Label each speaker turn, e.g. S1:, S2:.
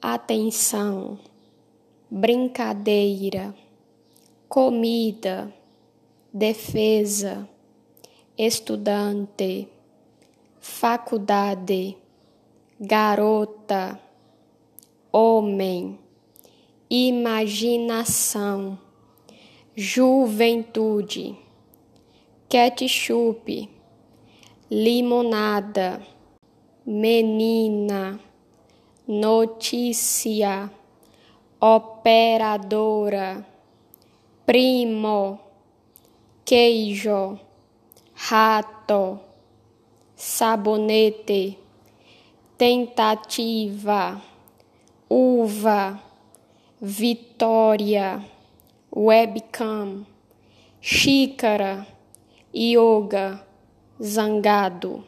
S1: atenção, brincadeira, comida, defesa, estudante, faculdade, garota, homem, imaginação, juventude, ketchup, limonada, menina, notícia, operadora, primo, queijo, rato, sabonete, tentativa, uva, vitória, webcam, xícara, yoga, zangado.